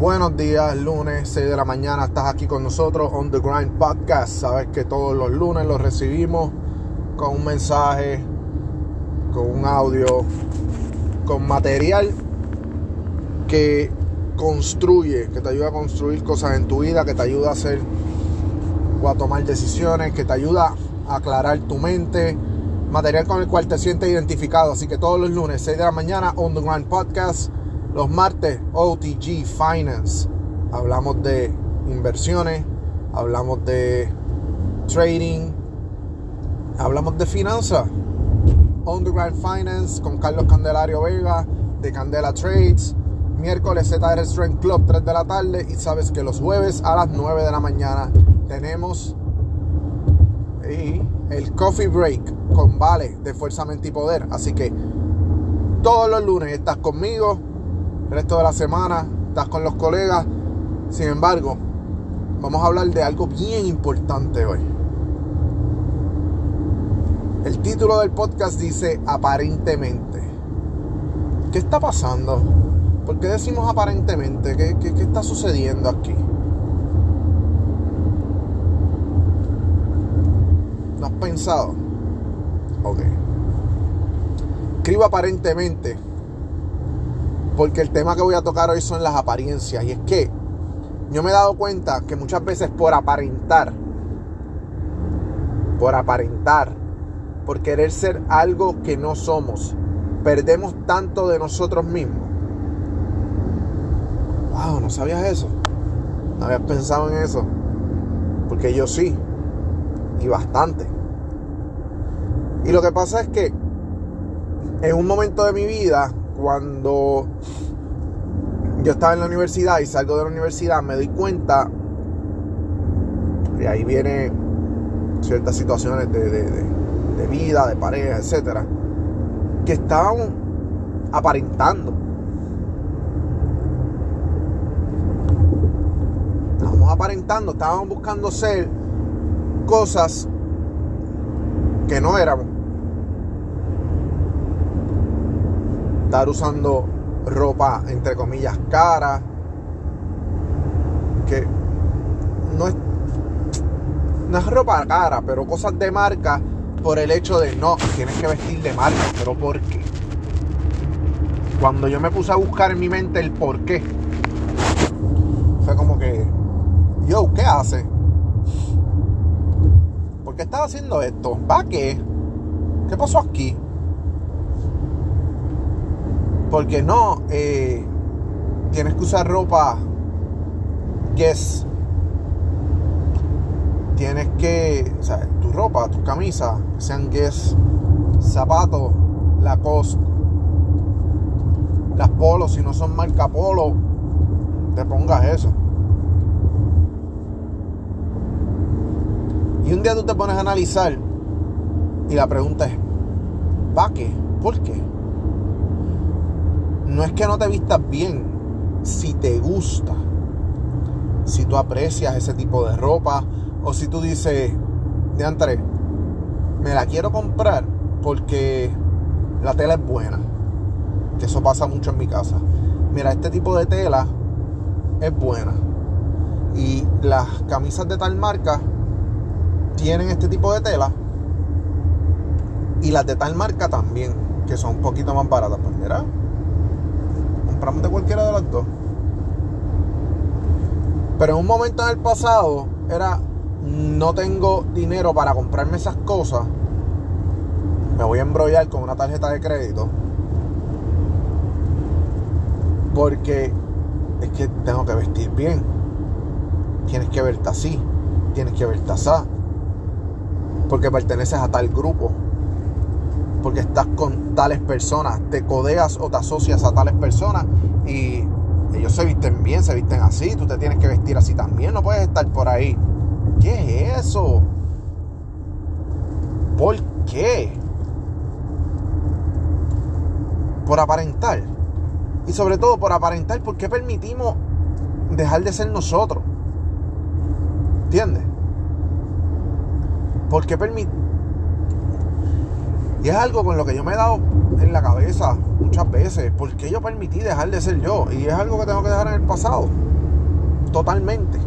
Buenos días, lunes 6 de la mañana, estás aquí con nosotros on The Grind Podcast. Sabes que todos los lunes los recibimos con un mensaje, con un audio, con material que construye, que te ayuda a construir cosas en tu vida, que te ayuda a hacer o a tomar decisiones, que te ayuda a aclarar tu mente, material con el cual te sientes identificado. Así que todos los lunes, 6 de la mañana, on The Grind Podcast los martes, OTG Finance. Hablamos de inversiones, hablamos de trading, hablamos de finanzas. On the Ground Finance con Carlos Candelario Vega de Candela Trades. Miércoles ZR Strength Club 3 de la tarde. Y sabes que los jueves a las 9 de la mañana tenemos el Coffee Break con Vale de Fuerza Mente y Poder. Así que todos los lunes estás conmigo resto de la semana estás con los colegas. Sin embargo, vamos a hablar de algo bien importante hoy. El título del podcast dice aparentemente. ¿Qué está pasando? ¿Por qué decimos aparentemente? ¿Qué, qué está sucediendo aquí? ¿No has pensado? Ok. Escribo aparentemente porque el tema que voy a tocar hoy son las apariencias. Y es que yo me he dado cuenta que muchas veces por aparentar, por aparentar, por querer ser algo que no somos, perdemos tanto de nosotros mismos. Wow, ¿no sabías eso? ¿No habías pensado en eso? Porque yo sí. Y bastante. Y lo que pasa es que en un momento de mi vida cuando yo estaba en la universidad y salgo de la universidad, me doy cuenta, y ahí vienen ciertas situaciones de, vida, de pareja, etcétera, que estaban aparentando. Estábamos aparentando, estábamos buscando ser cosas que no éramos. Estar usando ropa entre comillas cara, que no es, no es ropa cara, pero cosas de marca por el hecho de no, tienes que vestir de marca, pero ¿por qué? Cuando yo me puse a buscar en mi mente el por qué, fue como que, yo, ¿qué hace? ¿Por qué estás haciendo esto? ¿Para qué? ¿Qué pasó aquí? Porque no, eh, tienes que usar ropa Guess. Tienes que, o sea, tu ropa, tus camisas, sean Guess, zapatos, Lacoste, las polos, si no son marca polo, te pongas eso. Y un día tú te pones a analizar y la pregunta es, ¿para qué? ¿Por qué? No es que no te vistas bien, si te gusta, si tú aprecias ese tipo de ropa, o si tú dices, de André, me la quiero comprar porque la tela es buena, que eso pasa mucho en mi casa. Mira, este tipo de tela es buena. Y las camisas de tal marca tienen este tipo de tela. Y las de tal marca también, que son un poquito más baratas. Pues mira, compramos de cualquiera de las dos. Pero en un momento en el pasado era, no tengo dinero para comprarme esas cosas. Me voy a embrollar con una tarjeta de crédito. Porque es que tengo que vestir bien. Tienes que verte así. Tienes que verte así. Porque perteneces a tal grupo porque estás con tales personas, te codeas o te asocias a tales personas y ellos se visten bien, se visten así, tú te tienes que vestir así también, no puedes estar por ahí. ¿Qué es eso? ¿Por qué? Por aparentar. Y sobre todo por aparentar, ¿por qué permitimos dejar de ser nosotros? ¿Entiendes? ¿Por qué permitimos Y es algo con lo que yo me he dado en la cabeza muchas veces. ¿Por qué yo permití dejar de ser yo? Y es algo que tengo que dejar en el pasado. Totalmente.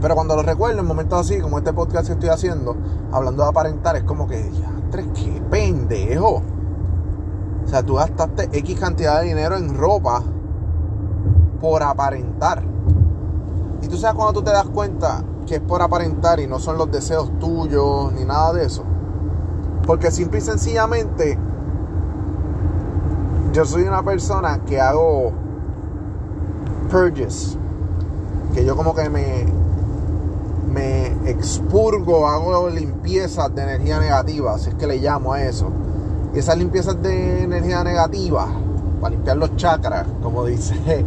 Pero cuando lo recuerdo en momentos así, como este podcast que estoy haciendo, hablando de aparentar, es como que, ya, qué pendejo. O sea, tú gastaste X cantidad de dinero en ropa por aparentar. Y tú sabes cuando tú te das cuenta que es por aparentar y no son los deseos tuyos ni nada de eso. Porque simple y sencillamente yo soy una persona que hago purges. Que yo como que me, me expurgo, hago limpiezas de energía negativa, así es que le llamo a eso. Y esas limpiezas de energía negativa, para limpiar los chakras, como dice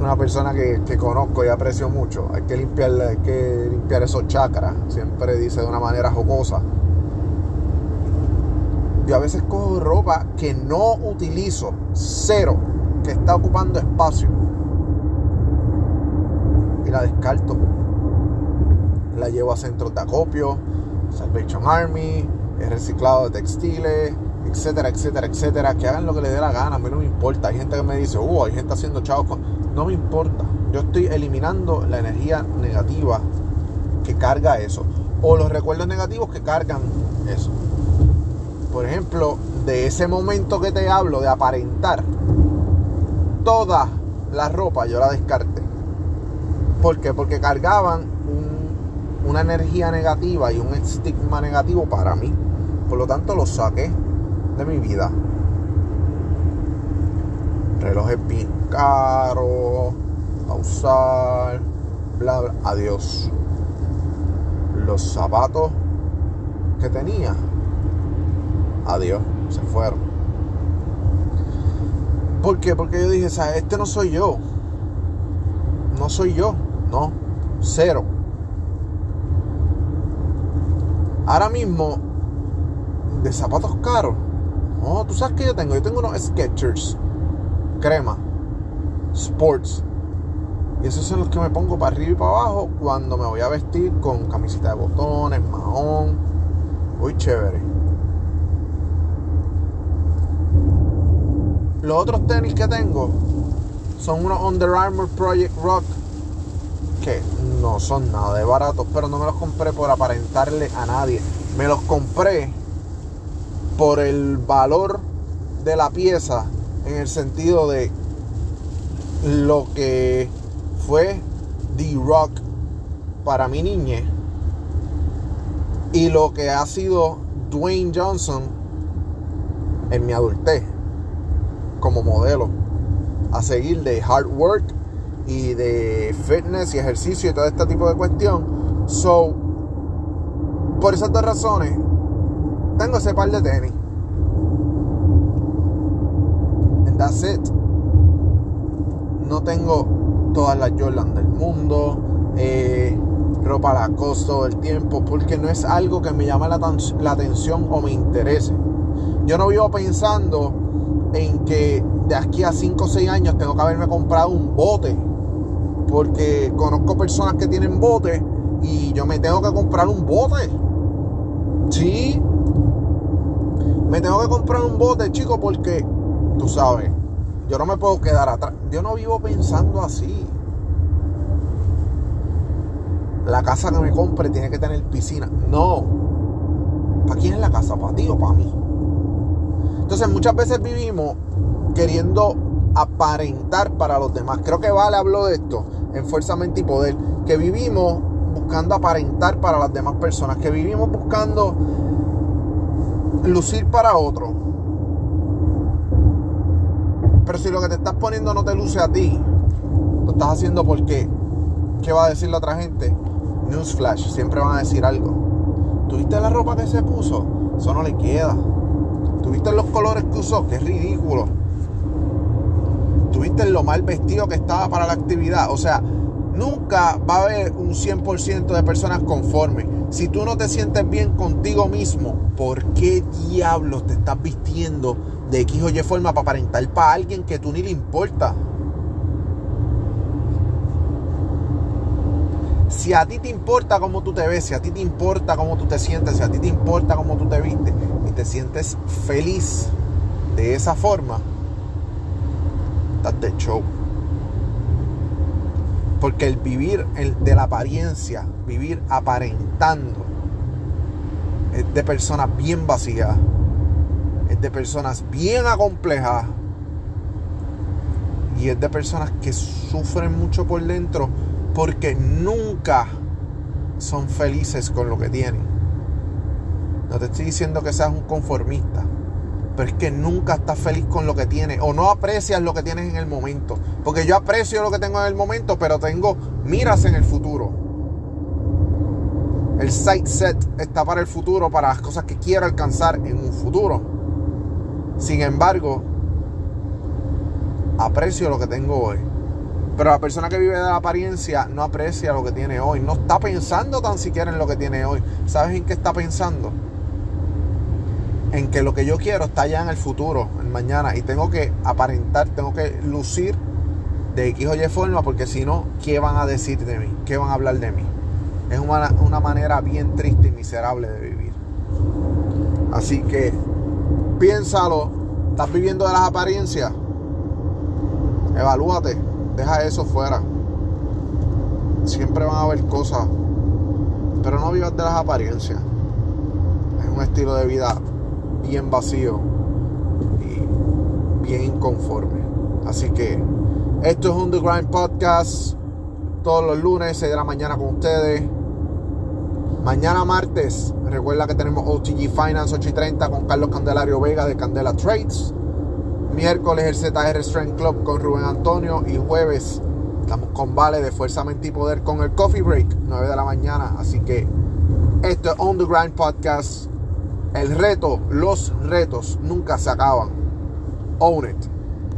una persona que, conozco y aprecio mucho, hay que, limpiar, hay que limpiar esos chakras, siempre dice de una manera jocosa. Yo a veces cojo ropa que no utilizo, cero, que está ocupando espacio, y la descarto la llevo a centros de acopio, Salvation Army, he reciclado de textiles, etcétera, etcétera, etcétera. Que hagan lo que les dé la gana, a mí no me importa. Hay gente que me dice, uh, hay gente haciendo chavos con. No me importa. Yo estoy eliminando la energía negativa que carga eso. O los recuerdos negativos que cargan eso. Por ejemplo, de ese momento que te hablo de aparentar, toda la ropa yo la descarté. ¿Por qué? Porque cargaban una energía negativa y un estigma negativo para mí. Por lo tanto, lo saqué de mi vida. Relojes bien caros, a usar, bla, bla. Adiós. Los zapatos que tenía, adiós, se fueron. ¿Por qué? Porque yo dije, ¿sabes? Este no soy yo. No soy yo. No. Cero. Ahora mismo, de zapatos caros. No, tú sabes que yo tengo. Yo tengo unos Skechers. Crema. Sports. Y esos son los que me pongo para arriba y para abajo cuando me voy a vestir con camiseta de botones, mahón. Muy chévere. Los otros tenis que tengo son unos Under Armour Project Rock que no son nada de baratos, pero no me los compré por aparentarle a nadie. Me los compré por el valor de la pieza en el sentido de lo que fue The Rock para mi niñez y lo que ha sido Dwayne Johnson en mi adultez como modelo a seguir de hard work y de fitness y ejercicio y todo este tipo de cuestión. So, por esas dos razones, tengo ese par de tenis. And that's it. No tengo todas las Jordan del mundo. Eh, ropa la costa todo el tiempo. Porque no es algo que me llama la, la atención o me interese. Yo no vivo pensando en que de aquí a 5 o 6 años tengo que haberme comprado un bote porque conozco personas que tienen botes y yo me tengo que comprar un bote. Sí. Me tengo que comprar un bote, chico, porque tú sabes, yo no me puedo quedar atrás. Yo no vivo pensando así. La casa que me compre tiene que tener piscina. No. ¿Para quién es la casa? ¿Para ti o para mí? Entonces muchas veces vivimos queriendo aparentar para los demás. Creo que Vale habló de esto en Fuerza, Mente y Poder, que vivimos buscando aparentar para las demás personas, que vivimos buscando lucir para otro. Pero si lo que te estás poniendo no te luce a ti, lo estás haciendo porque, ¿qué va a decir la otra gente? Newsflash, siempre van a decir algo. ¿Tuviste la ropa que se puso? Eso no le queda. ¿Tuviste los colores que usó? Qué ridículo tuviste lo mal vestido que estaba para la actividad. O sea, nunca va a haber un 100% de personas conformes. Si tú no te sientes bien contigo mismo, ¿por qué diablos te estás vistiendo de X o Y forma para aparentar para alguien que tú ni le importa? Si a ti te importa cómo tú te ves, si a ti te importa cómo tú te sientes, si a ti te importa cómo tú te vistes y te sientes feliz de esa forma, estás de show. Porque el vivir de la apariencia, vivir aparentando, es de personas bien vacías, es de personas bien acomplejadas y es de personas que sufren mucho por dentro porque nunca son felices con lo que tienen. No te estoy diciendo que seas un conformista, pero es que nunca estás feliz con lo que tienes o no aprecias lo que tienes en el momento. Porque yo aprecio lo que tengo en el momento, pero tengo miras en el futuro. El sight set está para el futuro, para las cosas que quiero alcanzar en un futuro. Sin embargo, aprecio lo que tengo hoy. Pero la persona que vive de la apariencia no aprecia lo que tiene hoy. No está pensando tan siquiera en lo que tiene hoy. ¿Sabes en qué está pensando? En que lo que yo quiero está ya en el futuro, en mañana. Y tengo que aparentar, tengo que lucir de X o Y forma. Porque si no, ¿qué van a decir de mí? ¿Qué van a hablar de mí? Es una, una manera bien triste y miserable de vivir. Así que piénsalo. ¿Estás viviendo de las apariencias? Evalúate, deja eso fuera. Siempre van a haber cosas, pero no vivas de las apariencias. Es un estilo de vida bien vacío y bien inconforme. Así que esto es un The Grind Podcast. Todos los lunes, 6 de la mañana con ustedes. Mañana martes, recuerda que tenemos OTG Finance 8 y 30 con Carlos Candelario Vega de Candela Trades. Miércoles el ZR Strength Club con Rubén Antonio. Y jueves estamos con Vale de Fuerza, Mente y Poder con el Coffee Break, 9 de la mañana. Así que esto es On the Grind Podcast. El reto, los retos nunca se acaban. Own it.